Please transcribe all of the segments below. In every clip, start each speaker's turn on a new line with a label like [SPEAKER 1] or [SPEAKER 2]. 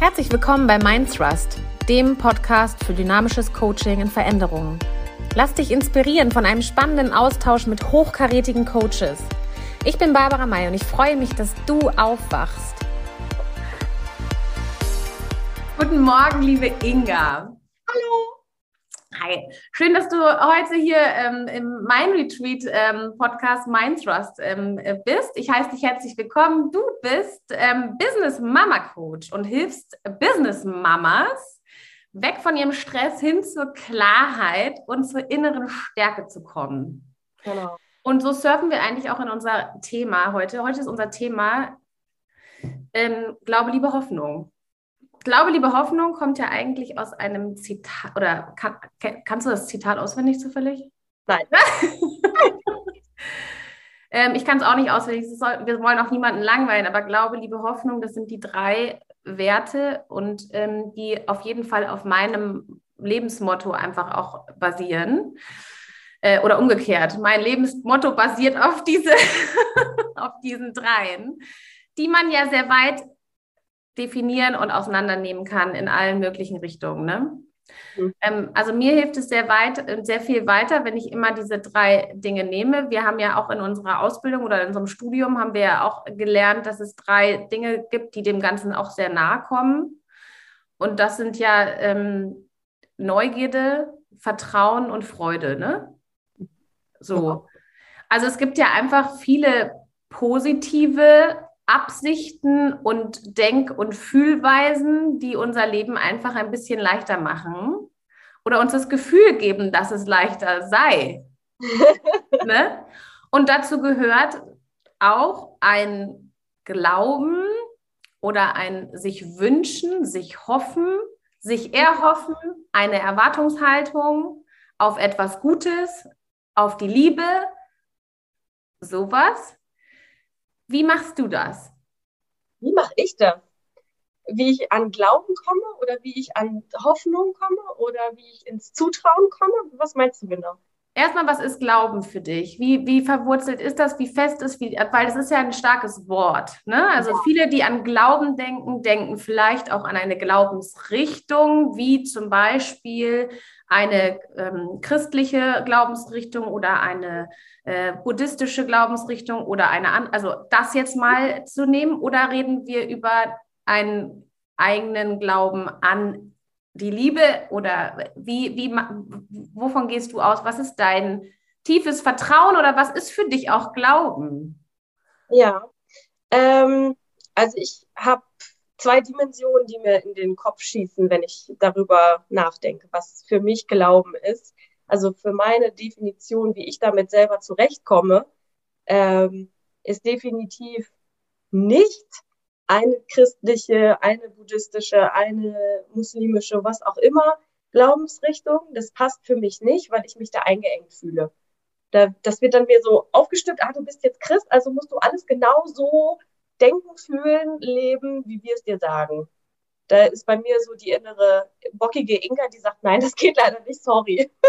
[SPEAKER 1] Herzlich willkommen bei Mindthrust, dem Podcast für dynamisches Coaching in Veränderungen. Lass dich inspirieren von einem spannenden Austausch mit hochkarätigen Coaches. Ich bin Barbara May und ich freue mich, dass du aufwachst. Guten Morgen, liebe Inga.
[SPEAKER 2] Hallo.
[SPEAKER 1] Hi, schön, dass du heute hier ähm, im Mind Retreat ähm, Podcast Mind Trust ähm, bist. Ich heiße dich herzlich willkommen. Du bist ähm, Business Mama Coach und hilfst Business Mamas weg von ihrem Stress hin zur Klarheit und zur inneren Stärke zu kommen. Genau. Und so surfen wir eigentlich auch in unser Thema heute. Heute ist unser Thema ähm, Glaube, Liebe, Hoffnung. Glaube, liebe Hoffnung kommt ja eigentlich aus einem Zitat, oder kann, kannst du das Zitat auswendig zufällig?
[SPEAKER 2] Nein.
[SPEAKER 1] ähm, ich kann es auch nicht auswendig. Soll, wir wollen auch niemanden langweilen, aber Glaube, liebe Hoffnung, das sind die drei Werte und ähm, die auf jeden Fall auf meinem Lebensmotto einfach auch basieren. Äh, oder umgekehrt. Mein Lebensmotto basiert auf, diese auf diesen dreien, die man ja sehr weit definieren und auseinandernehmen kann in allen möglichen Richtungen. Ne? Mhm. Ähm, also mir hilft es sehr weit, sehr viel weiter, wenn ich immer diese drei Dinge nehme. Wir haben ja auch in unserer Ausbildung oder in unserem Studium haben wir ja auch gelernt, dass es drei Dinge gibt, die dem Ganzen auch sehr nahe kommen. Und das sind ja ähm, Neugierde, Vertrauen und Freude. Ne? So. Also es gibt ja einfach viele positive Absichten und Denk- und Fühlweisen, die unser Leben einfach ein bisschen leichter machen oder uns das Gefühl geben, dass es leichter sei. ne? Und dazu gehört auch ein Glauben oder ein sich wünschen, sich hoffen, sich erhoffen, eine Erwartungshaltung auf etwas Gutes, auf die Liebe, sowas. Wie machst du das?
[SPEAKER 2] Wie mache ich das? Wie ich an Glauben komme oder wie ich an Hoffnung komme oder wie ich ins Zutrauen komme? Was meinst du genau?
[SPEAKER 1] Erstmal, was ist Glauben für dich? Wie, wie verwurzelt ist das? Wie fest ist, wie, weil es ist ja ein starkes Wort. Ne? Also viele, die an Glauben denken, denken vielleicht auch an eine Glaubensrichtung, wie zum Beispiel eine ähm, christliche Glaubensrichtung oder eine äh, buddhistische Glaubensrichtung oder eine andere, also das jetzt mal zu nehmen oder reden wir über einen eigenen Glauben an die Liebe oder wie, wie, wovon gehst du aus? Was ist dein tiefes Vertrauen oder was ist für dich auch Glauben?
[SPEAKER 2] Ja, ähm, also ich habe zwei Dimensionen, die mir in den Kopf schießen, wenn ich darüber nachdenke, was für mich Glauben ist. Also für meine Definition, wie ich damit selber zurechtkomme, ähm, ist definitiv nicht eine christliche, eine buddhistische, eine muslimische, was auch immer Glaubensrichtung. Das passt für mich nicht, weil ich mich da eingeengt fühle. Da, das wird dann mir so aufgestimmt, ah, du bist jetzt Christ, also musst du alles genau so denken, fühlen, leben, wie wir es dir sagen. Da ist bei mir so die innere bockige Inga, die sagt, nein, das geht leider nicht, sorry.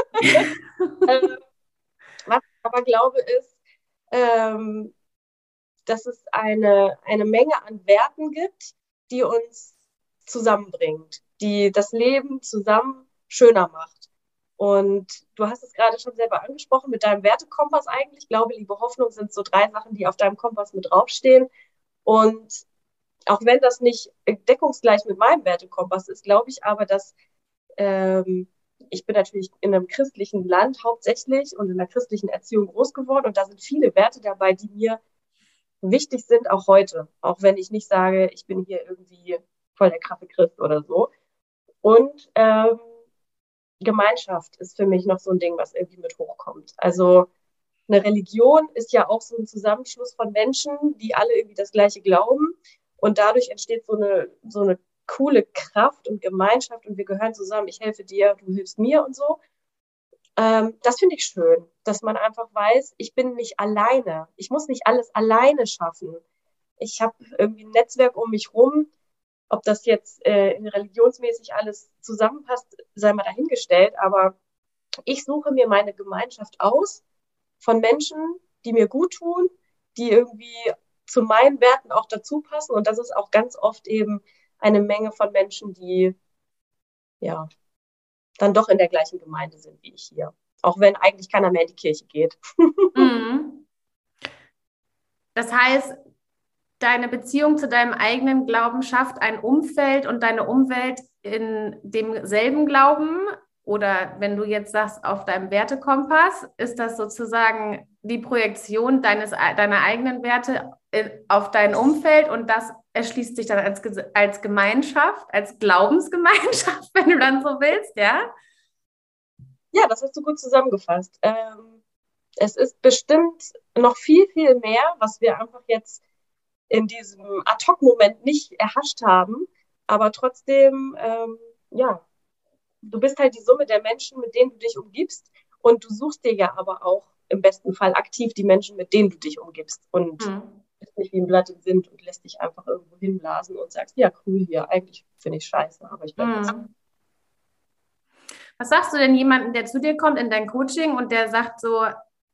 [SPEAKER 2] Ähm, was ich aber glaube ist, ähm, dass es eine, eine Menge an Werten gibt, die uns zusammenbringt, die das Leben zusammen schöner macht. Und du hast es gerade schon selber angesprochen mit deinem Wertekompass eigentlich. Glaube, Liebe, Hoffnung sind so drei Sachen, die auf deinem Kompass mit draufstehen. Und auch wenn das nicht deckungsgleich mit meinem Wertekompass ist, glaube ich aber, dass ähm, ich bin natürlich in einem christlichen Land hauptsächlich und in einer christlichen Erziehung groß geworden und da sind viele Werte dabei, die mir wichtig sind, auch heute. Auch wenn ich nicht sage, ich bin hier irgendwie voll der krasse Christ oder so. Und ähm, Gemeinschaft ist für mich noch so ein Ding, was irgendwie mit hochkommt. Also eine Religion ist ja auch so ein Zusammenschluss von Menschen, die alle irgendwie das Gleiche glauben. Und dadurch entsteht so eine, so eine coole Kraft und Gemeinschaft und wir gehören zusammen. Ich helfe dir, du hilfst mir und so. Ähm, das finde ich schön, dass man einfach weiß, ich bin nicht alleine. Ich muss nicht alles alleine schaffen. Ich habe irgendwie ein Netzwerk um mich rum. Ob das jetzt äh, religionsmäßig alles zusammenpasst, sei mal dahingestellt. Aber ich suche mir meine Gemeinschaft aus von Menschen, die mir gut tun, die irgendwie zu meinen Werten auch dazu passen. Und das ist auch ganz oft eben eine Menge von Menschen, die ja dann doch in der gleichen Gemeinde sind wie ich hier. Auch wenn eigentlich keiner mehr in die Kirche geht. Mhm.
[SPEAKER 1] Das heißt, deine Beziehung zu deinem eigenen Glauben schafft ein Umfeld und deine Umwelt in demselben Glauben oder wenn du jetzt sagst, auf deinem Wertekompass, ist das sozusagen die Projektion deines, deiner eigenen Werte auf dein Umfeld und das erschließt sich dann als, als Gemeinschaft, als Glaubensgemeinschaft, wenn du dann so willst, ja?
[SPEAKER 2] Ja, das hast du gut zusammengefasst. Ähm, es ist bestimmt noch viel, viel mehr, was wir einfach jetzt in diesem Ad-Hoc-Moment nicht erhascht haben, aber trotzdem, ähm, ja, du bist halt die Summe der Menschen, mit denen du dich umgibst. Und du suchst dir ja aber auch im besten Fall aktiv die Menschen, mit denen du dich umgibst. Und mhm. Nicht wie ein Blatt im Wind und lässt dich einfach irgendwo hinblasen und sagst, ja, cool hier, eigentlich finde ich scheiße, aber ich bleibe mhm.
[SPEAKER 1] Was sagst du denn jemandem, der zu dir kommt in dein Coaching und der sagt so,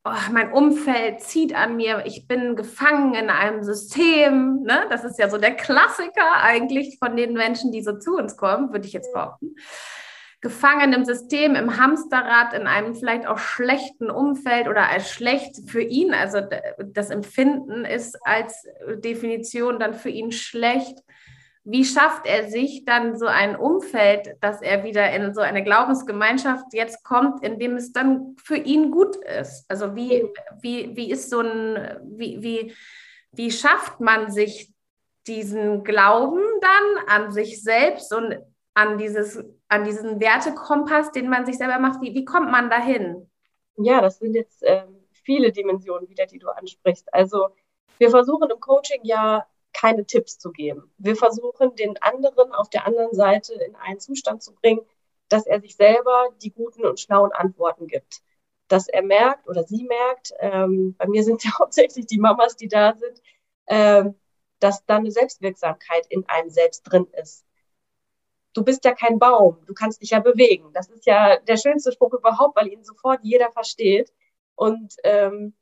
[SPEAKER 1] oh, mein Umfeld zieht an mir, ich bin gefangen in einem System. Ne? Das ist ja so der Klassiker eigentlich von den Menschen, die so zu uns kommen, würde ich jetzt behaupten gefangen im System, im Hamsterrad, in einem vielleicht auch schlechten Umfeld oder als schlecht für ihn. Also das Empfinden ist als Definition dann für ihn schlecht. Wie schafft er sich dann so ein Umfeld, dass er wieder in so eine Glaubensgemeinschaft jetzt kommt, in dem es dann für ihn gut ist? Also wie, wie, wie ist so ein, wie, wie, wie schafft man sich diesen Glauben dann an sich selbst und an, dieses, an diesen Wertekompass, den man sich selber macht? Wie, wie kommt man dahin?
[SPEAKER 2] Ja, das sind jetzt ähm, viele Dimensionen wieder, die du ansprichst. Also wir versuchen im Coaching ja keine Tipps zu geben. Wir versuchen den anderen auf der anderen Seite in einen Zustand zu bringen, dass er sich selber die guten und schlauen Antworten gibt. Dass er merkt oder sie merkt, ähm, bei mir sind ja hauptsächlich die Mamas, die da sind, ähm, dass da eine Selbstwirksamkeit in einem selbst drin ist du bist ja kein Baum, du kannst dich ja bewegen. Das ist ja der schönste Spruch überhaupt, weil ihn sofort jeder versteht. Und ähm,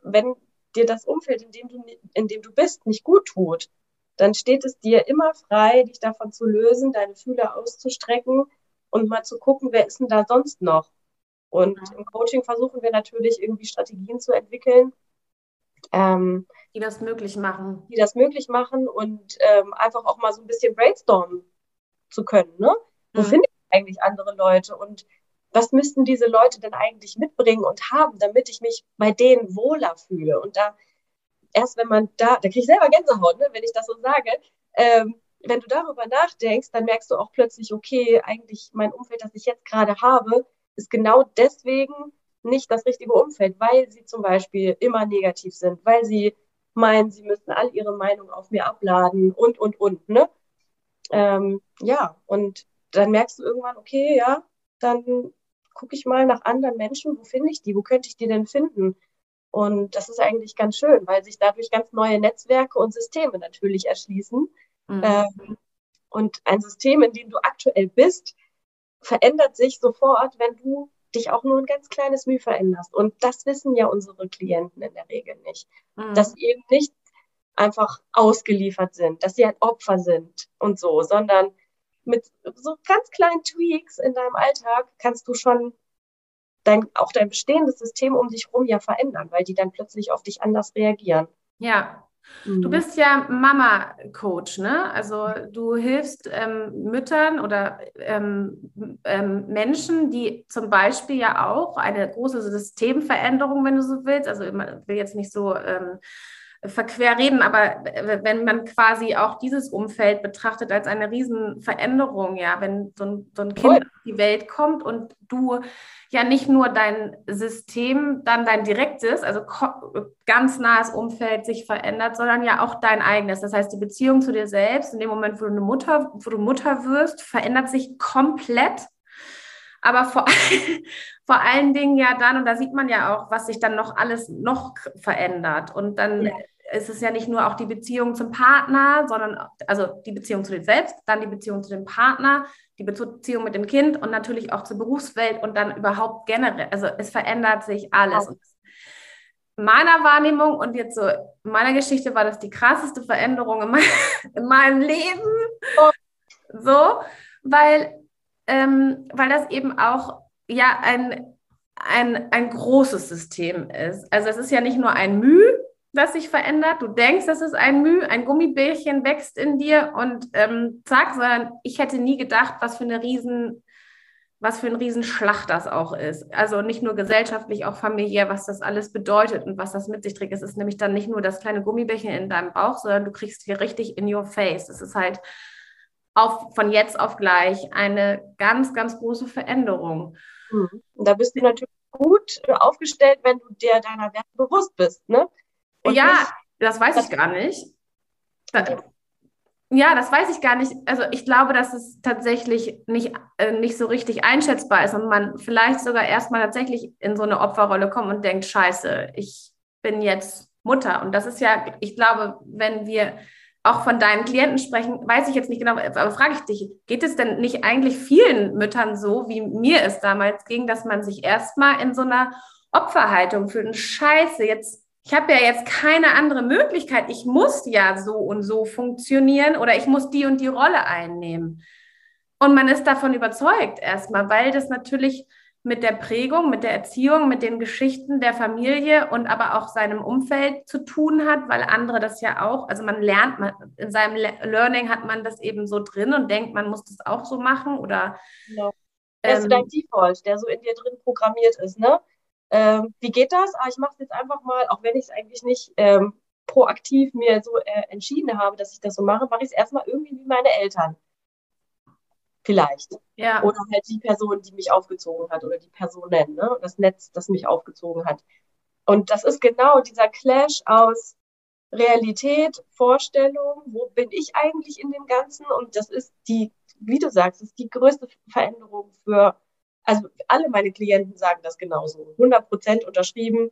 [SPEAKER 2] wenn dir das Umfeld, in dem, du, in dem du bist, nicht gut tut, dann steht es dir immer frei, dich davon zu lösen, deine Fühler auszustrecken und mal zu gucken, wer ist denn da sonst noch. Und im Coaching versuchen wir natürlich irgendwie Strategien zu entwickeln,
[SPEAKER 1] ähm, die das möglich machen.
[SPEAKER 2] Die das möglich machen und ähm, einfach auch mal so ein bisschen brainstormen zu können. Ne? Wo mhm. finde ich eigentlich andere Leute und was müssten diese Leute denn eigentlich mitbringen und haben, damit ich mich bei denen wohler fühle? Und da, erst wenn man da, da kriege ich selber Gänsehaut, ne, wenn ich das so sage, ähm, wenn du darüber nachdenkst, dann merkst du auch plötzlich, okay, eigentlich mein Umfeld, das ich jetzt gerade habe, ist genau deswegen nicht das richtige Umfeld, weil sie zum Beispiel immer negativ sind, weil sie meinen, sie müssten all ihre Meinung auf mir abladen und, und, und. Ne? Ähm, ja, und dann merkst du irgendwann, okay, ja, dann gucke ich mal nach anderen Menschen, wo finde ich die, wo könnte ich die denn finden? Und das ist eigentlich ganz schön, weil sich dadurch ganz neue Netzwerke und Systeme natürlich erschließen. Mhm. Ähm, und ein System, in dem du aktuell bist, verändert sich sofort, wenn du dich auch nur ein ganz kleines Mühe veränderst. Und das wissen ja unsere Klienten in der Regel nicht. Mhm. Dass eben nicht einfach ausgeliefert sind, dass sie ein Opfer sind und so, sondern mit so ganz kleinen Tweaks in deinem Alltag kannst du schon dein, auch dein bestehendes System um dich herum ja verändern, weil die dann plötzlich auf dich anders reagieren.
[SPEAKER 1] Ja. Du mhm. bist ja Mama-Coach, ne? Also du hilfst ähm, Müttern oder ähm, ähm, Menschen, die zum Beispiel ja auch eine große Systemveränderung, wenn du so willst, also ich will jetzt nicht so ähm, verquer reden, aber wenn man quasi auch dieses Umfeld betrachtet als eine Riesenveränderung, ja, wenn so ein, so ein Kind auf die Welt kommt und du ja nicht nur dein System, dann dein direktes, also ganz nahes Umfeld sich verändert, sondern ja auch dein eigenes. Das heißt, die Beziehung zu dir selbst, in dem Moment, wo du eine Mutter, wo du Mutter wirst, verändert sich komplett. Aber vor, vor allen Dingen ja dann, und da sieht man ja auch, was sich dann noch alles noch verändert. Und dann ja ist es ja nicht nur auch die Beziehung zum Partner, sondern also die Beziehung zu dir selbst, dann die Beziehung zu dem Partner, die Beziehung mit dem Kind und natürlich auch zur Berufswelt und dann überhaupt generell. Also es verändert sich alles. Und meiner Wahrnehmung und jetzt so in meiner Geschichte war das die krasseste Veränderung in, mein, in meinem Leben. so, weil, ähm, weil das eben auch ja ein, ein, ein großes System ist. Also es ist ja nicht nur ein Mühe, das sich verändert. Du denkst, das ist ein Mühe, ein Gummibärchen wächst in dir und ähm, zack, sondern ich hätte nie gedacht, was für eine riesen, was für ein Riesenschlacht das auch ist. Also nicht nur gesellschaftlich, auch familiär, was das alles bedeutet und was das mit sich trägt. Es ist nämlich dann nicht nur das kleine Gummibärchen in deinem Bauch, sondern du kriegst hier richtig in your face. Es ist halt auf, von jetzt auf gleich eine ganz, ganz große Veränderung.
[SPEAKER 2] Mhm. Und da bist du natürlich gut aufgestellt, wenn du dir deiner Werte bewusst bist, ne?
[SPEAKER 1] Und ja, nicht, das weiß ich gar nicht. ja, das weiß ich gar nicht. Also ich glaube, dass es tatsächlich nicht, äh, nicht so richtig einschätzbar ist und man vielleicht sogar erstmal tatsächlich in so eine Opferrolle kommt und denkt, scheiße, ich bin jetzt Mutter. Und das ist ja, ich glaube, wenn wir auch von deinen Klienten sprechen, weiß ich jetzt nicht genau, aber frage ich dich, geht es denn nicht eigentlich vielen Müttern so, wie mir es damals ging, dass man sich erstmal in so einer Opferhaltung fühlt und scheiße, jetzt ich habe ja jetzt keine andere Möglichkeit. Ich muss ja so und so funktionieren oder ich muss die und die Rolle einnehmen. Und man ist davon überzeugt erstmal, weil das natürlich mit der Prägung, mit der Erziehung, mit den Geschichten der Familie und aber auch seinem Umfeld zu tun hat, weil andere das ja auch, also man lernt, man, in seinem Learning hat man das eben so drin und denkt, man muss das auch so machen oder.
[SPEAKER 2] Genau. Das ist ähm, dein Default, der so in dir drin programmiert ist, ne? Ähm, wie geht das? Ah, ich mache es jetzt einfach mal, auch wenn ich es eigentlich nicht ähm, proaktiv mir so äh, entschieden habe, dass ich das so mache, mache ich es erstmal irgendwie wie meine Eltern. Vielleicht. Ja. Oder halt die Person, die mich aufgezogen hat oder die Personen, ne? das Netz, das mich aufgezogen hat. Und das ist genau dieser Clash aus Realität, Vorstellung, wo bin ich eigentlich in dem Ganzen? Und das ist die, wie du sagst, ist die größte Veränderung für also alle meine Klienten sagen das genauso. 100 Prozent unterschrieben.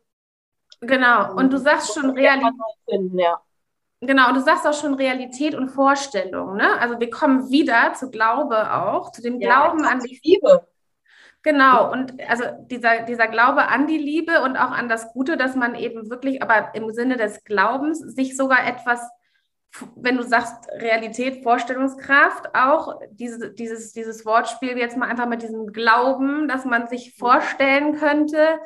[SPEAKER 1] Genau. Und du sagst schon Realität. Ja. Genau, und du sagst auch schon Realität und Vorstellung. Ne? Also wir kommen wieder zu Glaube auch, zu dem ja, Glauben an die Liebe. Genau, und also dieser, dieser Glaube an die Liebe und auch an das Gute, dass man eben wirklich, aber im Sinne des Glaubens, sich sogar etwas wenn du sagst Realität, Vorstellungskraft, auch diese, dieses, dieses Wortspiel jetzt mal einfach mit diesem Glauben, dass man sich vorstellen könnte,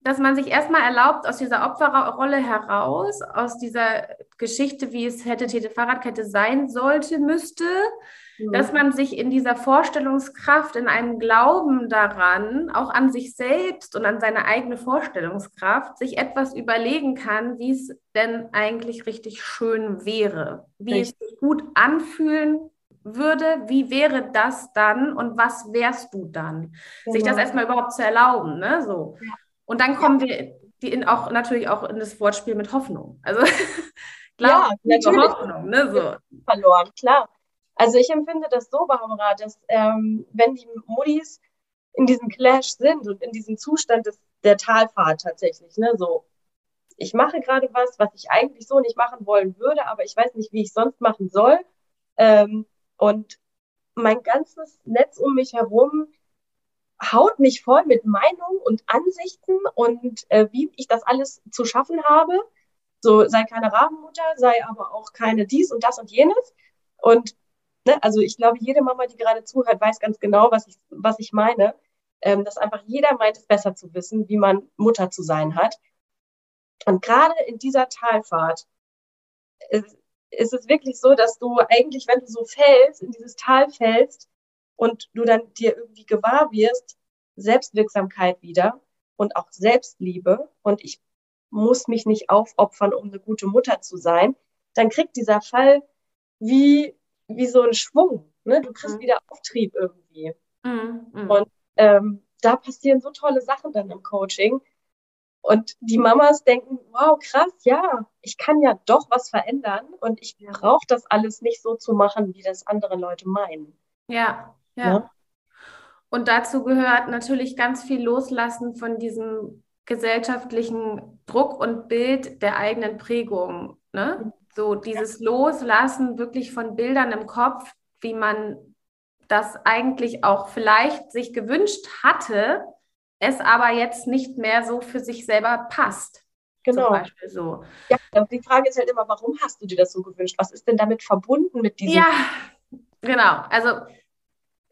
[SPEAKER 1] dass man sich erstmal erlaubt, aus dieser Opferrolle heraus, aus dieser Geschichte, wie es hätte Tete Fahrradkette sein sollte, müsste, mhm. dass man sich in dieser Vorstellungskraft, in einem Glauben daran, auch an sich selbst und an seine eigene Vorstellungskraft, sich etwas überlegen kann, wie es denn eigentlich richtig schön wäre, wie richtig. es sich gut anfühlen würde, wie wäre das dann und was wärst du dann? Genau. Sich das genau. erstmal überhaupt zu erlauben, ne? So. Ja. Und dann kommen wir die in auch natürlich auch in das Wortspiel mit Hoffnung. Also
[SPEAKER 2] klar, ja, natürlich. Hoffnung, ne? So. Verloren, klar. Also ich empfinde das so, Barbara, dass ähm, wenn die Muttis in diesem Clash sind und in diesem Zustand des, der Talfahrt tatsächlich, ne, so, ich mache gerade was, was ich eigentlich so nicht machen wollen würde, aber ich weiß nicht, wie ich sonst machen soll. Ähm, und mein ganzes Netz um mich herum haut mich voll mit Meinungen und Ansichten und äh, wie ich das alles zu schaffen habe. So, sei keine Rabenmutter, sei aber auch keine dies und das und jenes. Und ne, also ich glaube, jede Mama, die gerade zuhört, weiß ganz genau, was ich, was ich meine. Ähm, dass einfach jeder meint, es besser zu wissen, wie man Mutter zu sein hat. Und gerade in dieser Talfahrt ist, ist es wirklich so, dass du eigentlich, wenn du so fällst, in dieses Tal fällst, und du dann dir irgendwie gewahr wirst, Selbstwirksamkeit wieder und auch Selbstliebe und ich muss mich nicht aufopfern, um eine gute Mutter zu sein, dann kriegt dieser Fall wie, wie so einen Schwung. Ne? Du kriegst mhm. wieder Auftrieb irgendwie. Mhm. Mhm. Und ähm, da passieren so tolle Sachen dann im Coaching. Und die Mamas denken, wow, krass, ja, ich kann ja doch was verändern und ich brauche das alles nicht so zu machen, wie das andere Leute meinen.
[SPEAKER 1] Ja, ja. ja. Und dazu gehört natürlich ganz viel Loslassen von diesem gesellschaftlichen Druck und Bild der eigenen Prägung. Ne? So dieses Loslassen wirklich von Bildern im Kopf, wie man das eigentlich auch vielleicht sich gewünscht hatte, es aber jetzt nicht mehr so für sich selber passt.
[SPEAKER 2] Genau. So. Ja, die Frage ist halt immer, warum hast du dir das so gewünscht? Was ist denn damit verbunden mit diesem?
[SPEAKER 1] Ja, genau. Also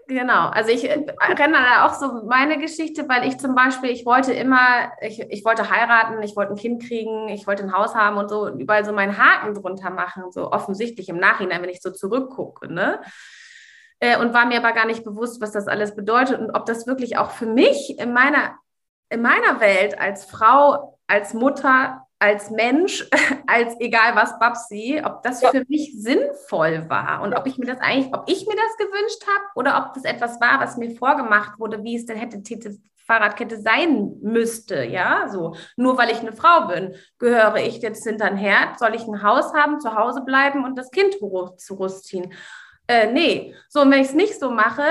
[SPEAKER 1] Genau, also ich äh, renne da auch so meine Geschichte, weil ich zum Beispiel, ich wollte immer, ich, ich wollte heiraten, ich wollte ein Kind kriegen, ich wollte ein Haus haben und so überall so meinen Haken drunter machen, so offensichtlich im Nachhinein, wenn ich so zurückgucke, ne? Äh, und war mir aber gar nicht bewusst, was das alles bedeutet und ob das wirklich auch für mich in meiner, in meiner Welt als Frau, als Mutter als Mensch, als egal was Babsi, ob das ja. für mich sinnvoll war und ob ich mir das eigentlich, ob ich mir das gewünscht habe oder ob das etwas war, was mir vorgemacht wurde, wie es denn hätte diese Fahrradkette sein müsste, ja, so. Nur weil ich eine Frau bin, gehöre ich jetzt hinter ein Herd, soll ich ein Haus haben, zu Hause bleiben und das Kind zu ziehen äh, nee, so und wenn ich es nicht so mache,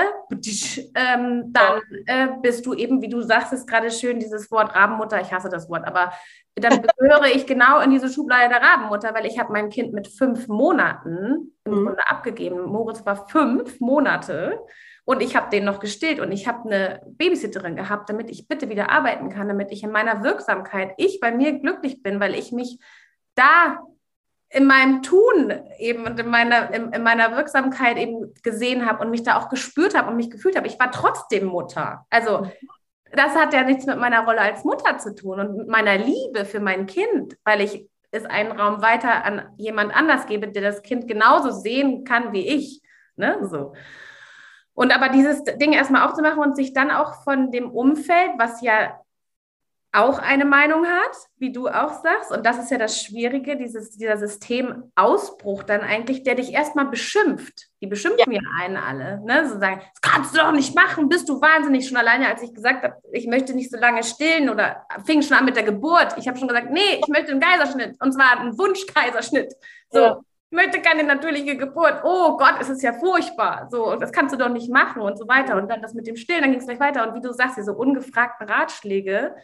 [SPEAKER 1] ähm, dann äh, bist du eben, wie du sagst, ist gerade schön dieses Wort Rabenmutter, ich hasse das Wort, aber dann gehöre ich genau in diese Schublade der Rabenmutter, weil ich habe mein Kind mit fünf Monaten im mhm. Grunde abgegeben. Moritz war fünf Monate und ich habe den noch gestillt und ich habe eine Babysitterin gehabt, damit ich bitte wieder arbeiten kann, damit ich in meiner Wirksamkeit, ich bei mir glücklich bin, weil ich mich da in meinem Tun eben und in meiner, in, in meiner Wirksamkeit eben gesehen habe und mich da auch gespürt habe und mich gefühlt habe. Ich war trotzdem Mutter. Also das hat ja nichts mit meiner Rolle als Mutter zu tun und mit meiner Liebe für mein Kind, weil ich es einen Raum weiter an jemand anders gebe, der das Kind genauso sehen kann wie ich. Ne? So. Und aber dieses Ding erstmal aufzumachen und sich dann auch von dem Umfeld, was ja auch eine Meinung hat, wie du auch sagst. Und das ist ja das Schwierige, dieses, dieser Systemausbruch dann eigentlich, der dich erstmal beschimpft. Die beschimpfen ja, ja einen alle. Ne? So sagen, das kannst du doch nicht machen, bist du wahnsinnig. Schon alleine, als ich gesagt habe, ich möchte nicht so lange stillen oder fing schon an mit der Geburt. Ich habe schon gesagt, nee, ich möchte einen Kaiserschnitt. Und zwar einen Wunschkaiserschnitt. So. Ja. Ich möchte keine natürliche Geburt. Oh Gott, es ist ja furchtbar. So, das kannst du doch nicht machen und so weiter. Und dann das mit dem Stillen, dann ging es gleich weiter. Und wie du sagst, diese ungefragten Ratschläge,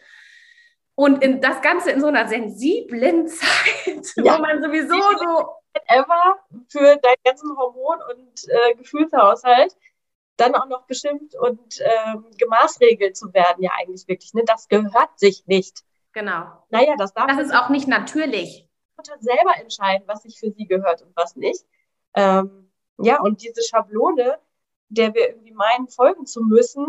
[SPEAKER 1] und in das Ganze in so einer sensiblen Zeit, ja. wo man sowieso so.
[SPEAKER 2] Ever für deinen ganzen Hormon- und äh, Gefühlshaushalt dann auch noch bestimmt und ähm, gemaßregelt zu werden, ja eigentlich wirklich. Ne? Das gehört sich nicht.
[SPEAKER 1] Genau.
[SPEAKER 2] Naja, das darf
[SPEAKER 1] Das ist auch nicht natürlich.
[SPEAKER 2] Mutter selber entscheiden, was sich für sie gehört und was nicht. Ähm, ja, und diese Schablone, der wir irgendwie meinen, folgen zu müssen,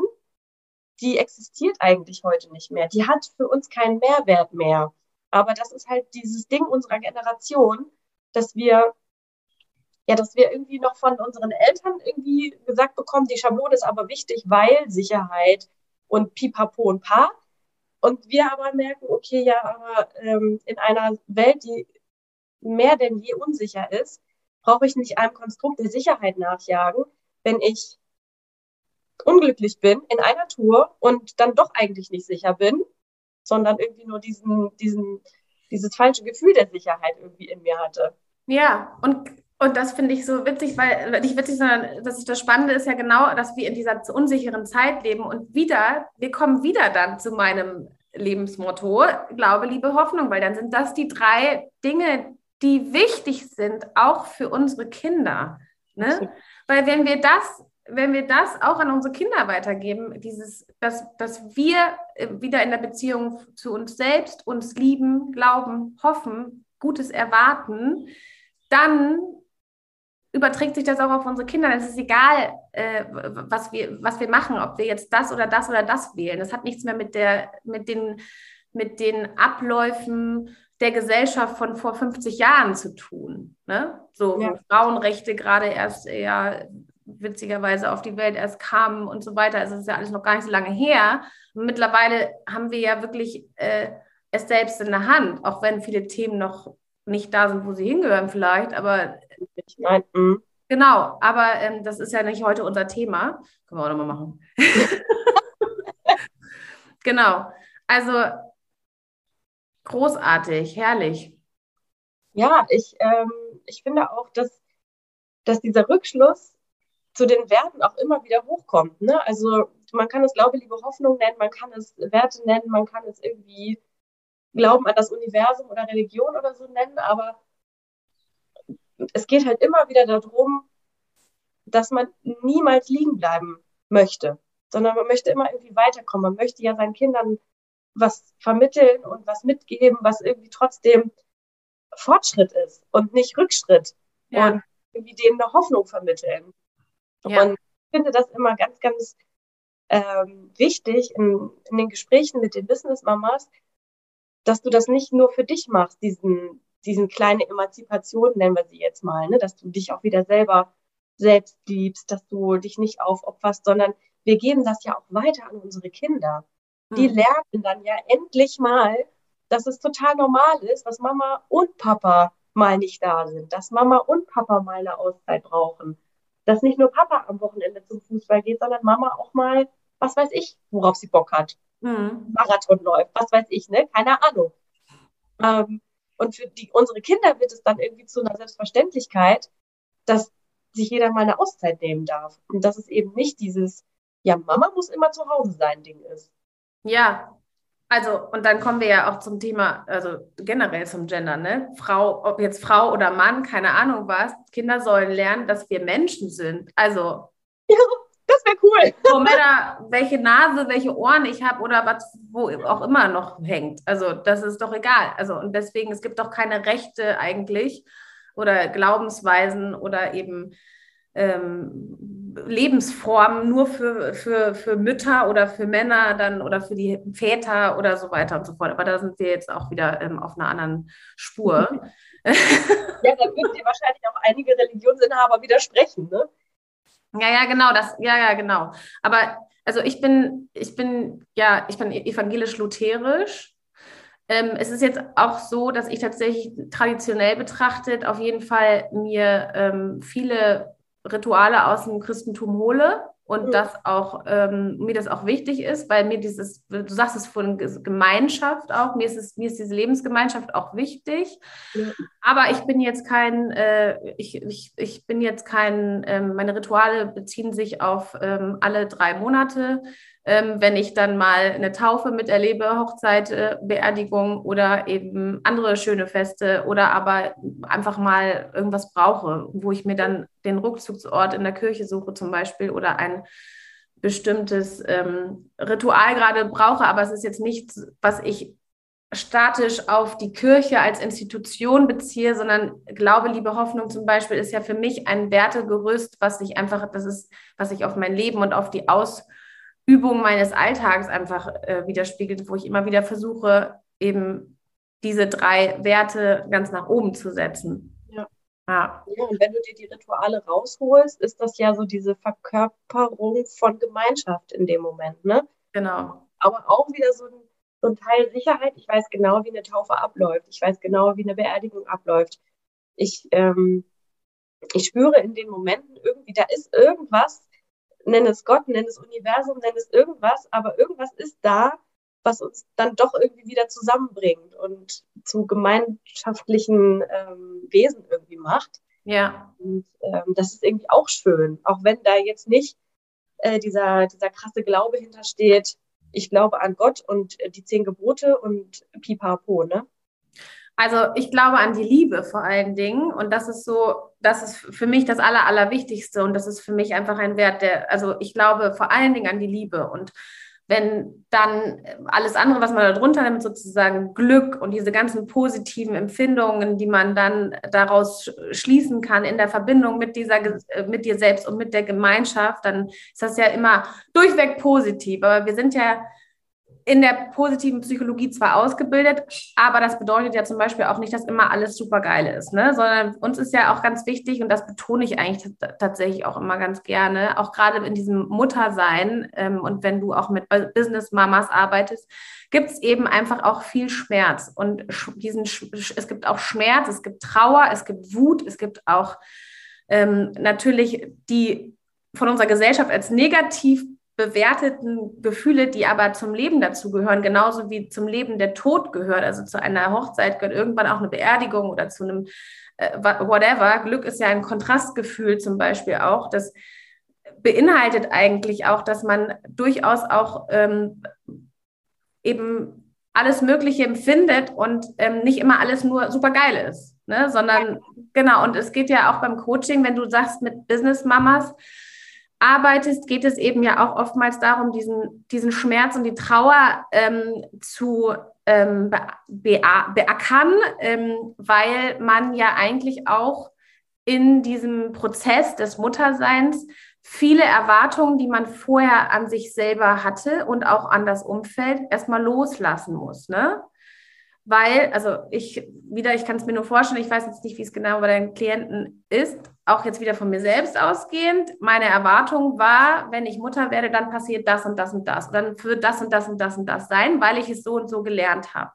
[SPEAKER 2] die existiert eigentlich heute nicht mehr. Die hat für uns keinen Mehrwert mehr. Aber das ist halt dieses Ding unserer Generation, dass wir ja, dass wir irgendwie noch von unseren Eltern irgendwie gesagt bekommen, die Schablone ist aber wichtig, weil Sicherheit und Pipapo und Pa. Und wir aber merken, okay, ja, aber ähm, in einer Welt, die mehr denn je unsicher ist, brauche ich nicht einem Konstrukt der Sicherheit nachjagen, wenn ich unglücklich bin in einer Tour und dann doch eigentlich nicht sicher bin, sondern irgendwie nur diesen, diesen, dieses falsche Gefühl der Sicherheit irgendwie in mir hatte.
[SPEAKER 1] Ja, und, und das finde ich so witzig, weil nicht witzig, sondern das, ist das Spannende ist ja genau, dass wir in dieser unsicheren Zeit leben und wieder, wir kommen wieder dann zu meinem Lebensmotto, Glaube, Liebe, Hoffnung, weil dann sind das die drei Dinge, die wichtig sind, auch für unsere Kinder. Ne? Weil wenn wir das wenn wir das auch an unsere Kinder weitergeben, dieses, dass, dass wir äh, wieder in der Beziehung zu uns selbst uns lieben, glauben, hoffen, Gutes erwarten, dann überträgt sich das auch auf unsere Kinder. Es ist egal, äh, was, wir, was wir machen, ob wir jetzt das oder das oder das wählen. Das hat nichts mehr mit, der, mit, den, mit den Abläufen der Gesellschaft von vor 50 Jahren zu tun. Ne? So ja. Frauenrechte gerade erst eher witzigerweise auf die Welt erst kamen und so weiter. Also es ist ja alles noch gar nicht so lange her. Und mittlerweile haben wir ja wirklich äh, es selbst in der Hand, auch wenn viele Themen noch nicht da sind, wo sie hingehören vielleicht, aber Nein. Mhm. genau, aber ähm, das ist ja nicht heute unser Thema. Können wir auch nochmal machen. genau, also großartig, herrlich.
[SPEAKER 2] Ja, ich, ähm, ich finde auch, dass, dass dieser Rückschluss zu den Werten auch immer wieder hochkommt. Ne? Also man kann es Glaube, Liebe, Hoffnung nennen, man kann es Werte nennen, man kann es irgendwie Glauben an das Universum oder Religion oder so nennen, aber es geht halt immer wieder darum, dass man niemals liegen bleiben möchte, sondern man möchte immer irgendwie weiterkommen. Man möchte ja seinen Kindern was vermitteln und was mitgeben, was irgendwie trotzdem Fortschritt ist und nicht Rückschritt. Ja. Und irgendwie denen eine Hoffnung vermitteln. Ja. Und ich finde das immer ganz, ganz ähm, wichtig in, in den Gesprächen mit den Business-Mamas, dass du das nicht nur für dich machst, diesen, diesen kleine Emanzipation nennen wir sie jetzt mal, ne? dass du dich auch wieder selber selbst liebst, dass du dich nicht aufopferst, sondern wir geben das ja auch weiter an unsere Kinder. Die mhm. lernen dann ja endlich mal, dass es total normal ist, dass Mama und Papa mal nicht da sind, dass Mama und Papa mal eine Auszeit brauchen, dass nicht nur Papa am Wochenende zum Fußball geht, sondern Mama auch mal, was weiß ich, worauf sie Bock hat. Mhm. Marathon läuft, was weiß ich, ne? Keine Ahnung. Ähm, und für die, unsere Kinder wird es dann irgendwie zu einer Selbstverständlichkeit, dass sich jeder mal eine Auszeit nehmen darf. Und dass es eben nicht dieses, ja, Mama muss immer zu Hause sein Ding ist.
[SPEAKER 1] Ja, also, und dann kommen wir ja auch zum Thema, also generell zum Gender, ne? Frau, ob jetzt Frau oder Mann, keine Ahnung was. Kinder sollen lernen, dass wir Menschen sind. Also.
[SPEAKER 2] Ja, das wäre cool.
[SPEAKER 1] No matter, welche Nase, welche Ohren ich habe oder was, wo auch immer noch hängt. Also, das ist doch egal. Also, und deswegen, es gibt doch keine Rechte eigentlich oder Glaubensweisen oder eben ähm, Lebensformen nur für, für, für Mütter oder für Männer dann oder für die Väter oder so weiter und so fort. Aber da sind wir jetzt auch wieder ähm, auf einer anderen Spur.
[SPEAKER 2] ja, da würden dir wahrscheinlich auch einige Religionsinhaber widersprechen, ne?
[SPEAKER 1] Ja, ja, genau, das, ja, ja, genau. Aber also ich bin, ich bin, ja, ich bin evangelisch-lutherisch. Ähm, es ist jetzt auch so, dass ich tatsächlich traditionell betrachtet auf jeden Fall mir ähm, viele Rituale aus dem Christentum hole und mhm. das auch ähm, mir das auch wichtig ist, weil mir dieses, du sagst es von Gemeinschaft auch, mir ist es, mir ist diese Lebensgemeinschaft auch wichtig. Mhm. Aber ich bin jetzt kein, äh, ich, ich, ich bin jetzt kein, ähm, meine Rituale beziehen sich auf ähm, alle drei Monate ähm, wenn ich dann mal eine Taufe miterlebe, Hochzeit, äh, Beerdigung oder eben andere schöne Feste oder aber einfach mal irgendwas brauche, wo ich mir dann den Rückzugsort in der Kirche suche zum Beispiel oder ein bestimmtes ähm, Ritual gerade brauche, aber es ist jetzt nichts, was ich statisch auf die Kirche als Institution beziehe, sondern Glaube, Liebe, Hoffnung zum Beispiel ist ja für mich ein Wertegerüst, was ich einfach, das ist, was ich auf mein Leben und auf die Aus Übung meines Alltags einfach äh, widerspiegelt, wo ich immer wieder versuche, eben diese drei Werte ganz nach oben zu setzen.
[SPEAKER 2] Ja. ja. ja. Und wenn du dir die Rituale rausholst, ist das ja so diese Verkörperung von Gemeinschaft in dem Moment, ne?
[SPEAKER 1] Genau.
[SPEAKER 2] Aber auch wieder so ein, so ein Teil Sicherheit. Ich weiß genau, wie eine Taufe abläuft. Ich weiß genau, wie eine Beerdigung abläuft. Ich, ähm, ich spüre in den Momenten irgendwie, da ist irgendwas, nenn es Gott, nenn es Universum, nenn es irgendwas, aber irgendwas ist da, was uns dann doch irgendwie wieder zusammenbringt und zu gemeinschaftlichen ähm, Wesen irgendwie macht.
[SPEAKER 1] Ja.
[SPEAKER 2] Und ähm, das ist irgendwie auch schön, auch wenn da jetzt nicht äh, dieser, dieser krasse Glaube hintersteht, ich glaube an Gott und äh, die zehn Gebote und pipapo, ne?
[SPEAKER 1] Also ich glaube an die Liebe vor allen Dingen und das ist so, das ist für mich das Aller, Allerwichtigste und das ist für mich einfach ein Wert, der, also ich glaube vor allen Dingen an die Liebe und wenn dann alles andere, was man darunter nimmt, sozusagen Glück und diese ganzen positiven Empfindungen, die man dann daraus schließen kann in der Verbindung mit dieser, mit dir selbst und mit der Gemeinschaft, dann ist das ja immer durchweg positiv. Aber wir sind ja in der positiven Psychologie zwar ausgebildet, aber das bedeutet ja zum Beispiel auch nicht, dass immer alles super geil ist, ne? sondern uns ist ja auch ganz wichtig, und das betone ich eigentlich tatsächlich auch immer ganz gerne, auch gerade in diesem Muttersein ähm, und wenn du auch mit Business-Mamas arbeitest, gibt es eben einfach auch viel Schmerz. Und diesen, es gibt auch Schmerz, es gibt Trauer, es gibt Wut, es gibt auch ähm, natürlich die von unserer Gesellschaft als negativ bewerteten Gefühle, die aber zum Leben dazugehören, genauso wie zum Leben der Tod gehört. Also zu einer Hochzeit gehört irgendwann auch eine Beerdigung oder zu einem äh, whatever. Glück ist ja ein Kontrastgefühl zum Beispiel auch. Das beinhaltet eigentlich auch, dass man durchaus auch ähm, eben alles Mögliche empfindet und ähm, nicht immer alles nur super geil ist, ne? sondern genau. Und es geht ja auch beim Coaching, wenn du sagst mit Business Mamas, arbeitest, geht es eben ja auch oftmals darum, diesen, diesen Schmerz und die Trauer ähm, zu ähm, be beackern, ähm, weil man ja eigentlich auch in diesem Prozess des Mutterseins viele Erwartungen, die man vorher an sich selber hatte und auch an das Umfeld, erstmal loslassen muss. Ne? weil, also ich wieder, ich kann es mir nur vorstellen, ich weiß jetzt nicht, wie es genau bei deinen Klienten ist, auch jetzt wieder von mir selbst ausgehend. Meine Erwartung war, wenn ich Mutter werde, dann passiert das und das und das. dann wird das und das und das und das sein, weil ich es so und so gelernt habe.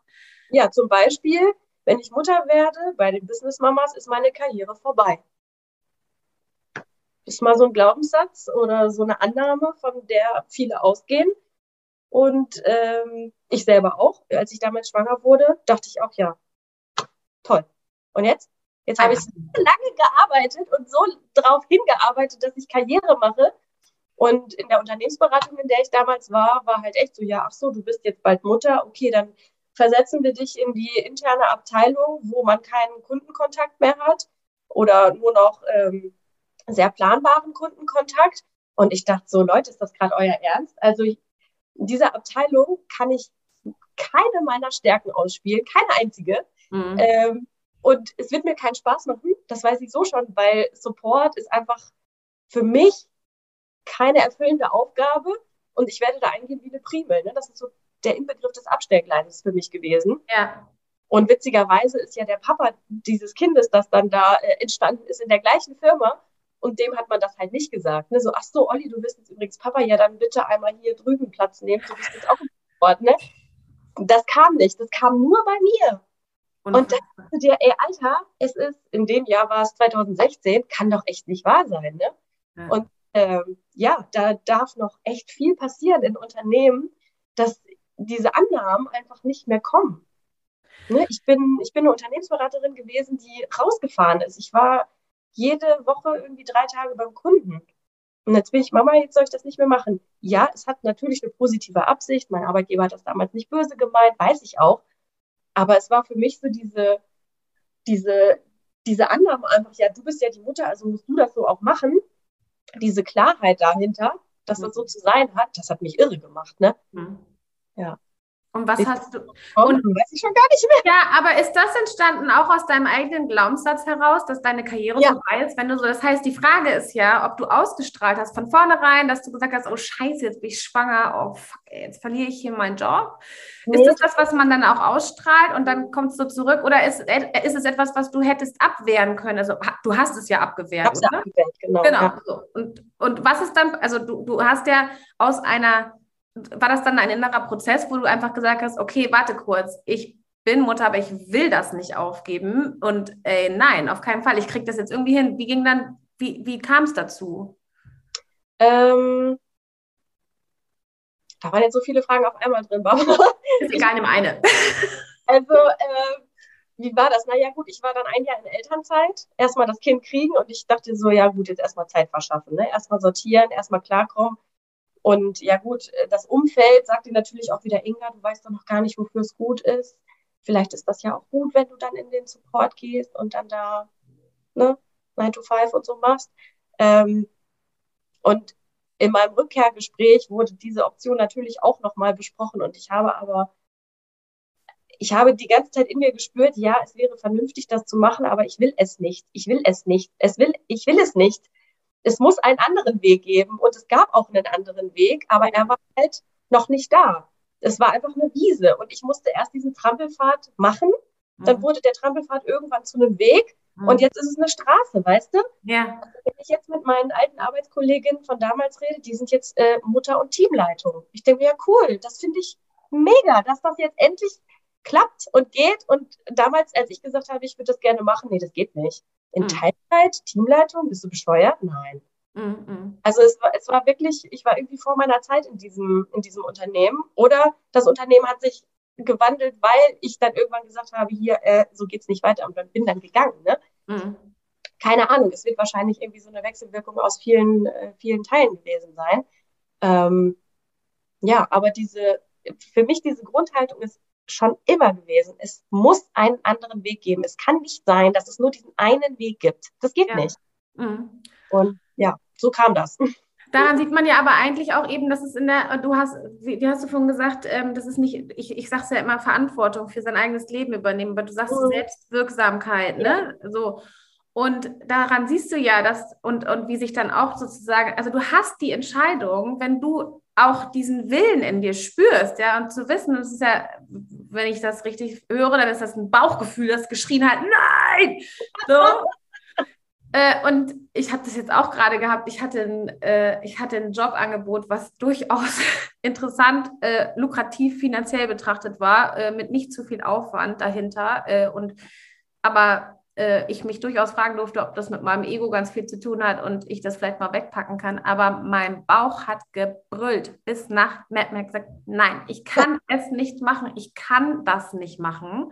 [SPEAKER 2] Ja, zum Beispiel, wenn ich Mutter werde, bei den Business Mamas ist meine Karriere vorbei. Ist mal so ein Glaubenssatz oder so eine Annahme, von der viele ausgehen. Und ähm, ich selber auch, als ich damals schwanger wurde, dachte ich auch, ja, toll. Und jetzt? Jetzt habe ich so lange gearbeitet und so darauf hingearbeitet, dass ich Karriere mache. Und in der Unternehmensberatung, in der ich damals war, war halt echt so, ja, ach so, du bist jetzt bald Mutter, okay, dann versetzen wir dich in die interne Abteilung, wo man keinen Kundenkontakt mehr hat oder nur noch ähm, sehr planbaren Kundenkontakt. Und ich dachte so, Leute, ist das gerade euer Ernst? Also ich, in dieser Abteilung kann ich keine meiner Stärken ausspielen, keine einzige. Mhm. Ähm, und es wird mir keinen Spaß machen, das weiß ich so schon, weil Support ist einfach für mich keine erfüllende Aufgabe und ich werde da eingehen wie eine Primel. Ne? Das ist so der Inbegriff des Abstellgleises für mich gewesen.
[SPEAKER 1] Ja.
[SPEAKER 2] Und witzigerweise ist ja der Papa dieses Kindes, das dann da äh, entstanden ist, in der gleichen Firma. Und dem hat man das halt nicht gesagt. Ne? So, ach so, Olli, du bist jetzt übrigens Papa, ja, dann bitte einmal hier drüben Platz nehmen. Du bist jetzt auch im Sport, ne? Das kam nicht. Das kam nur bei mir. Und, und da dachte dir, ey, Alter, es ist, in dem Jahr war es 2016, kann doch echt nicht wahr sein, ne? Ja. Und ähm, ja, da darf noch echt viel passieren in Unternehmen, dass diese Annahmen einfach nicht mehr kommen. Ne? Ich, bin, ich bin eine Unternehmensberaterin gewesen, die rausgefahren ist. Ich war jede Woche irgendwie drei Tage beim Kunden. Und jetzt bin ich Mama, jetzt soll ich das nicht mehr machen. Ja, es hat natürlich eine positive Absicht. Mein Arbeitgeber hat das damals nicht böse gemeint, weiß ich auch. Aber es war für mich so diese, diese, diese Annahme einfach, ja, du bist ja die Mutter, also musst du das so auch machen. Diese Klarheit dahinter, dass das so zu sein hat, das hat mich irre gemacht, ne? Mhm. Ja.
[SPEAKER 1] Und was ich hast du?
[SPEAKER 2] Und weiß ich schon gar nicht mehr.
[SPEAKER 1] Ja, aber ist das entstanden auch aus deinem eigenen Glaubenssatz heraus, dass deine Karriere ja. vorbei ist, wenn du so? Das heißt, die Frage ist ja, ob du ausgestrahlt hast von vornherein, dass du gesagt hast, oh Scheiße, jetzt bin ich schwanger, oh fuck, jetzt verliere ich hier meinen Job. Nee. Ist das das, was man dann auch ausstrahlt und dann kommst du zurück? Oder ist, äh, ist es etwas, was du hättest abwehren können? Also du hast es ja abgewehrt, oder? Abgewehrt, genau. Genau. Ja. Und, und was ist dann? Also du, du hast ja aus einer war das dann ein innerer Prozess, wo du einfach gesagt hast, okay, warte kurz, ich bin Mutter, aber ich will das nicht aufgeben und äh, nein, auf keinen Fall, ich kriege das jetzt irgendwie hin. Wie ging dann, wie, wie kam es dazu?
[SPEAKER 2] Ähm, da waren jetzt so viele Fragen auf einmal drin, Barbara.
[SPEAKER 1] Ist egal, nimm eine.
[SPEAKER 2] Also, äh, wie war das? Naja, gut, ich war dann ein Jahr in Elternzeit, erstmal das Kind kriegen und ich dachte so, ja gut, jetzt erstmal Zeit verschaffen, ne? erstmal sortieren, erstmal klarkommen. Und ja gut, äh, das Umfeld sagt dir natürlich auch wieder, Inga, du weißt doch noch gar nicht, wofür es gut ist. Vielleicht ist das ja auch gut, wenn du dann in den Support gehst und dann da ne, 9 to 5 und so machst. Ähm, und in meinem Rückkehrgespräch wurde diese Option natürlich auch nochmal besprochen und ich habe aber, ich habe die ganze Zeit in mir gespürt, ja, es wäre vernünftig, das zu machen, aber ich will es nicht. Ich will es nicht. Es will, ich will es nicht es muss einen anderen Weg geben und es gab auch einen anderen Weg, aber er war halt noch nicht da. Es war einfach eine Wiese und ich musste erst diesen Trampelpfad machen. Dann mhm. wurde der Trampelpfad irgendwann zu einem Weg mhm. und jetzt ist es eine Straße, weißt du?
[SPEAKER 1] Ja.
[SPEAKER 2] Wenn ich jetzt mit meinen alten Arbeitskolleginnen von damals rede, die sind jetzt äh, Mutter und Teamleitung. Ich denke mir, ja cool, das finde ich mega, dass das jetzt endlich klappt und geht. Und damals, als ich gesagt habe, ich würde das gerne machen, nee, das geht nicht. In mhm. Teilzeit, Teamleitung, bist du bescheuert? Nein. Mhm. Also es war, es war wirklich, ich war irgendwie vor meiner Zeit in diesem, in diesem Unternehmen. Oder das Unternehmen hat sich gewandelt, weil ich dann irgendwann gesagt habe, hier, äh, so geht's nicht weiter und dann bin dann gegangen. Ne? Mhm. Keine Ahnung, es wird wahrscheinlich irgendwie so eine Wechselwirkung aus vielen, äh, vielen Teilen gewesen sein. Ähm, ja, aber diese, für mich diese Grundhaltung ist schon immer gewesen. Es muss einen anderen Weg geben. Es kann nicht sein, dass es nur diesen einen Weg gibt. Das geht ja. nicht. Mhm. Und ja, so kam das.
[SPEAKER 1] Daran sieht man ja aber eigentlich auch eben, dass es in der, du hast, wie, hast du vorhin gesagt, ähm, das ist nicht, ich, ich sage es ja immer, Verantwortung für sein eigenes Leben übernehmen, aber du sagst mhm. Selbstwirksamkeit, ne? Ja. So. Und daran siehst du ja, dass, und, und wie sich dann auch sozusagen, also du hast die Entscheidung, wenn du auch diesen Willen in dir spürst, ja, und zu wissen, das ist ja, wenn ich das richtig höre, dann ist das ein Bauchgefühl, das geschrien hat, nein! So. Äh, und ich habe das jetzt auch gerade gehabt. Ich hatte ein, äh, ich hatte ein Jobangebot, was durchaus interessant, äh, lukrativ finanziell betrachtet war, äh, mit nicht zu viel Aufwand dahinter. Äh, und aber äh, ich mich durchaus fragen durfte, ob das mit meinem Ego ganz viel zu tun hat und ich das vielleicht mal wegpacken kann. Aber mein Bauch hat gebrüllt bis nach Mad Max gesagt, nein, ich kann es nicht machen. Ich kann das nicht machen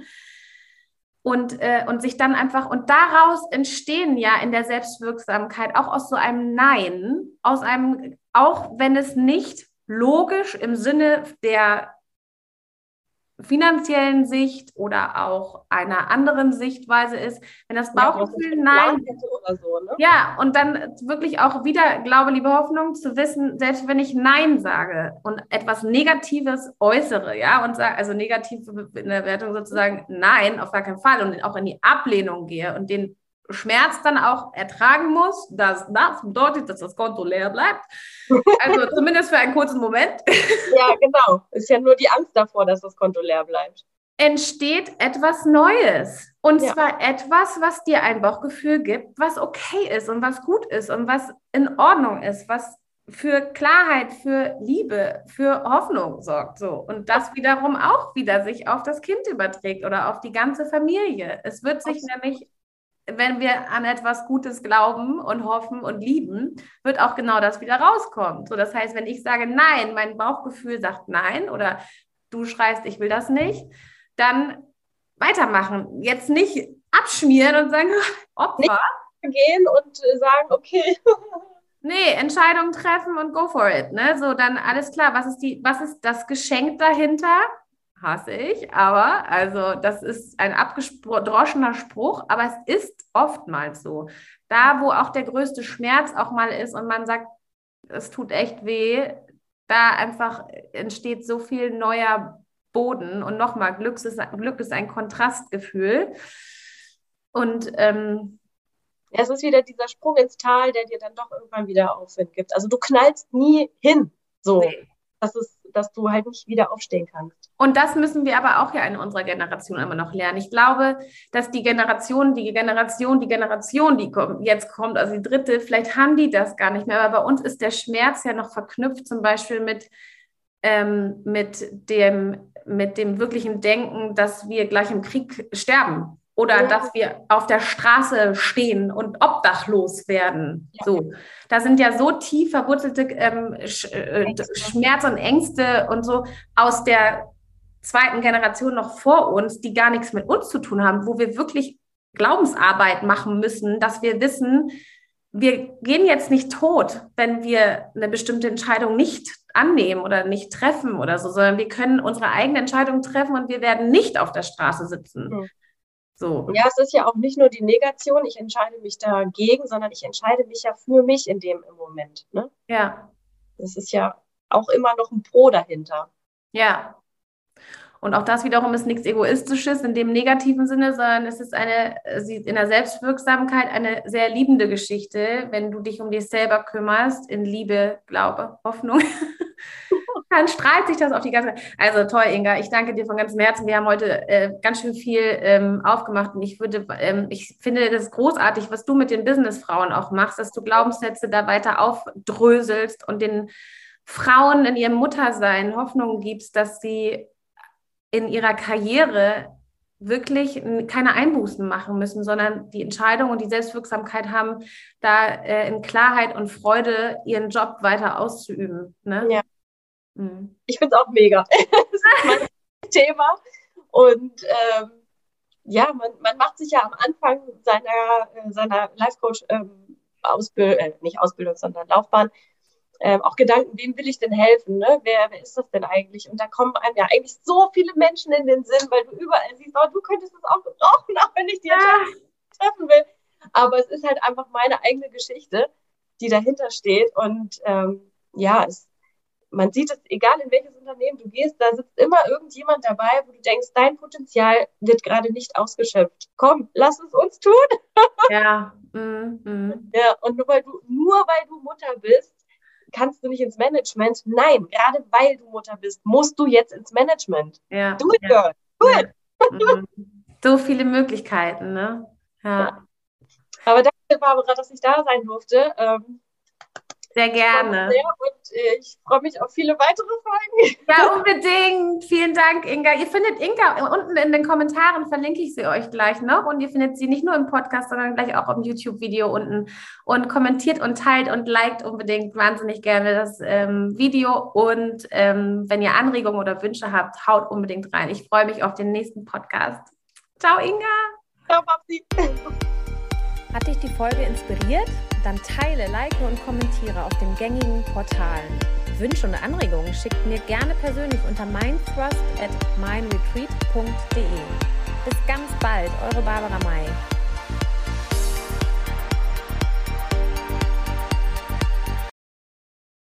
[SPEAKER 1] und, äh, und sich dann einfach, und daraus entstehen ja in der Selbstwirksamkeit auch aus so einem Nein, aus einem, auch wenn es nicht logisch im Sinne der finanziellen Sicht oder auch einer anderen Sichtweise ist, wenn das Bauchgefühl ja, nein so, ne? ja und dann wirklich auch wieder Glaube, Liebe, Hoffnung zu wissen, selbst wenn ich nein sage und etwas Negatives äußere, ja und sage also negativ in der Wertung sozusagen nein auf gar keinen Fall und auch in die Ablehnung gehe und den Schmerz dann auch ertragen muss, dass das bedeutet, dass das Konto leer bleibt. Also zumindest für einen kurzen Moment.
[SPEAKER 2] Ja, genau. Ist ja nur die Angst davor, dass das Konto leer bleibt.
[SPEAKER 1] Entsteht etwas Neues. Und ja. zwar etwas, was dir ein Bauchgefühl gibt, was okay ist und was gut ist und was in Ordnung ist, was für Klarheit, für Liebe, für Hoffnung sorgt. So. Und das wiederum auch wieder sich auf das Kind überträgt oder auf die ganze Familie. Es wird sich nämlich wenn wir an etwas Gutes glauben und hoffen und lieben, wird auch genau das wieder rauskommen. So, das heißt, wenn ich sage Nein, mein Bauchgefühl sagt Nein oder du schreist, ich will das nicht, dann weitermachen. Jetzt nicht abschmieren und sagen, Opfer.
[SPEAKER 2] Nicht gehen und äh, sagen, okay.
[SPEAKER 1] Nee, Entscheidungen treffen und go for it. Ne? So, dann alles klar. Was ist, die, was ist das Geschenk dahinter? Hasse ich, aber also das ist ein abgedroschener Spruch, aber es ist oftmals so. Da, wo auch der größte Schmerz auch mal ist und man sagt, es tut echt weh, da einfach entsteht so viel neuer Boden und nochmal, Glück ist, Glück ist ein Kontrastgefühl. Und ähm,
[SPEAKER 2] ja, es ist wieder dieser Sprung ins Tal, der dir dann doch irgendwann wieder Aufwind gibt. Also du knallst nie hin. So. Nee. Das ist dass du halt nicht wieder aufstehen kannst.
[SPEAKER 1] Und das müssen wir aber auch ja in unserer Generation immer noch lernen. Ich glaube, dass die Generation, die Generation, die Generation, die jetzt kommt, also die dritte, vielleicht haben die das gar nicht mehr. Aber bei uns ist der Schmerz ja noch verknüpft, zum Beispiel mit, ähm, mit, dem, mit dem wirklichen Denken, dass wir gleich im Krieg sterben oder ja. dass wir auf der Straße stehen und obdachlos werden. Ja. So, da sind ja so tief verwurzelte ähm, Sch äh, Schmerz und Ängste und so aus der zweiten Generation noch vor uns, die gar nichts mit uns zu tun haben, wo wir wirklich Glaubensarbeit machen müssen, dass wir wissen, wir gehen jetzt nicht tot, wenn wir eine bestimmte Entscheidung nicht annehmen oder nicht treffen oder so, sondern wir können unsere eigene Entscheidung treffen und wir werden nicht auf der Straße sitzen. Mhm.
[SPEAKER 2] So. Ja, es ist ja auch nicht nur die Negation, ich entscheide mich dagegen, sondern ich entscheide mich ja für mich in dem Moment. Ne?
[SPEAKER 1] Ja.
[SPEAKER 2] Das ist ja auch immer noch ein Pro dahinter.
[SPEAKER 1] Ja. Und auch das wiederum ist nichts Egoistisches in dem negativen Sinne, sondern es ist eine, in der Selbstwirksamkeit eine sehr liebende Geschichte, wenn du dich um dich selber kümmerst, in Liebe, Glaube, Hoffnung. dann strahlt sich das auf die ganze. Also toll, Inga. Ich danke dir von ganzem Herzen. Wir haben heute äh, ganz schön viel ähm, aufgemacht und ich würde, ähm, ich finde das großartig, was du mit den Businessfrauen auch machst, dass du Glaubenssätze da weiter aufdröselst und den Frauen in ihrem Muttersein Hoffnung gibst, dass sie in ihrer Karriere wirklich keine Einbußen machen müssen, sondern die Entscheidung und die Selbstwirksamkeit haben, da äh, in Klarheit und Freude ihren Job weiter auszuüben. Ne?
[SPEAKER 2] Ja. Mhm. Ich finde es auch mega. das ist mein Thema. Und ähm, ja, man, man macht sich ja am Anfang seiner, äh, seiner Life-Coach ähm, Ausbildung, äh, nicht Ausbildung, sondern Laufbahn, ähm, auch Gedanken, wem will ich denn helfen? Ne? Wer, wer ist das denn eigentlich? Und da kommen einem ja eigentlich so viele Menschen in den Sinn, weil du überall siehst, oh, du könntest es auch gebrauchen, auch wenn ich die ja. treffen will. Aber es ist halt einfach meine eigene Geschichte. die dahinter steht. Und ähm, ja, es, man sieht es, egal in welches Unternehmen du gehst, da sitzt immer irgendjemand dabei, wo du denkst, dein Potenzial wird gerade nicht ausgeschöpft. Komm, lass es uns tun.
[SPEAKER 1] Ja. Mm, mm.
[SPEAKER 2] Ja, und nur weil du, nur weil du Mutter bist, kannst du nicht ins Management. Nein, gerade weil du Mutter bist, musst du jetzt ins Management.
[SPEAKER 1] Ja.
[SPEAKER 2] Do it,
[SPEAKER 1] ja.
[SPEAKER 2] girl. Do it.
[SPEAKER 1] Mhm. So viele Möglichkeiten, ne? Ja.
[SPEAKER 2] Ja. Aber danke, Barbara, dass ich da sein durfte. Ähm,
[SPEAKER 1] Sehr gerne.
[SPEAKER 2] sehr und äh, ich freue mich auf viele weitere Folgen.
[SPEAKER 1] Ja, unbedingt. Vielen Dank, Inga. Ihr findet Inga unten in den Kommentaren, verlinke ich sie euch gleich noch. Und ihr findet sie nicht nur im Podcast, sondern gleich auch im YouTube-Video unten. Und kommentiert und teilt und liked unbedingt wahnsinnig gerne das ähm, Video. Und ähm, wenn ihr Anregungen oder Wünsche habt, haut unbedingt rein. Ich freue mich auf den nächsten Podcast. Ciao, Inga.
[SPEAKER 2] Ciao, Babsi.
[SPEAKER 3] Hat dich die Folge inspiriert? Dann teile, like und kommentiere auf den gängigen Portalen. Wünsche und Anregungen schickt mir gerne persönlich unter mindthrust at mindretreat.de. Bis ganz bald, eure Barbara May.